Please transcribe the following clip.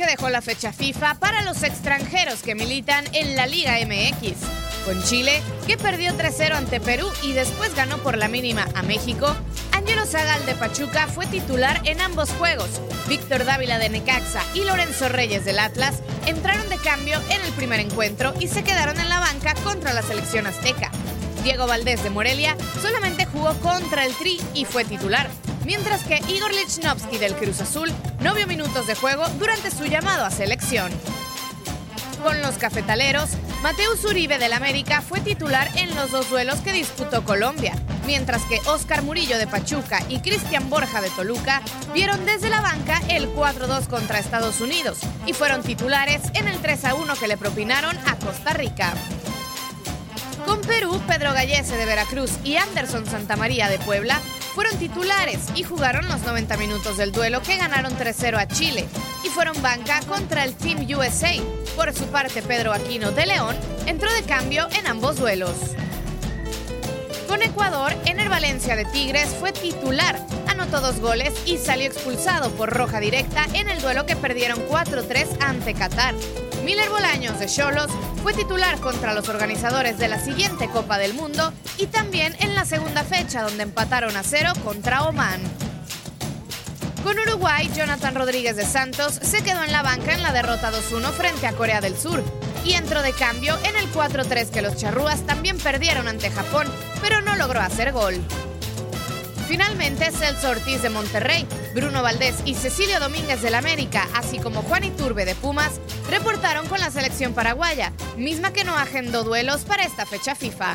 Que dejó la fecha FIFA para los extranjeros que militan en la Liga MX. Con Chile, que perdió 3-0 ante Perú y después ganó por la mínima a México, Angelo Zagal de Pachuca fue titular en ambos juegos. Víctor Dávila de Necaxa y Lorenzo Reyes del Atlas entraron de cambio en el primer encuentro y se quedaron en la banca contra la selección azteca. Diego Valdés de Morelia solamente jugó contra el Tri y fue titular, mientras que Igor Lichnowsky del Cruz Azul no vio minutos de juego durante su llamado a selección. Con los cafetaleros, Mateus Uribe del América fue titular en los dos duelos que disputó Colombia, mientras que Oscar Murillo de Pachuca y Cristian Borja de Toluca vieron desde la banca el 4-2 contra Estados Unidos y fueron titulares en el 3-1 que le propinaron a Costa Rica. Con Perú, Pedro Gallese de Veracruz y Anderson Santamaría de Puebla fueron titulares y jugaron los 90 minutos del duelo que ganaron 3-0 a Chile y fueron banca contra el Team USA. Por su parte, Pedro Aquino de León entró de cambio en ambos duelos. Con Ecuador, Ener Valencia de Tigres fue titular, anotó dos goles y salió expulsado por roja directa en el duelo que perdieron 4-3 ante Qatar. Miller Bolaños de Cholos fue titular contra los organizadores de la siguiente Copa del Mundo y también en la segunda donde empataron a cero contra Oman. Con Uruguay, Jonathan Rodríguez de Santos se quedó en la banca en la derrota 2-1 frente a Corea del Sur y entró de cambio en el 4-3 que los charrúas también perdieron ante Japón, pero no logró hacer gol. Finalmente, Celso Ortiz de Monterrey, Bruno Valdés y Cecilio Domínguez del América, así como Juan Iturbe de Pumas, reportaron con la selección paraguaya, misma que no agendó duelos para esta fecha FIFA.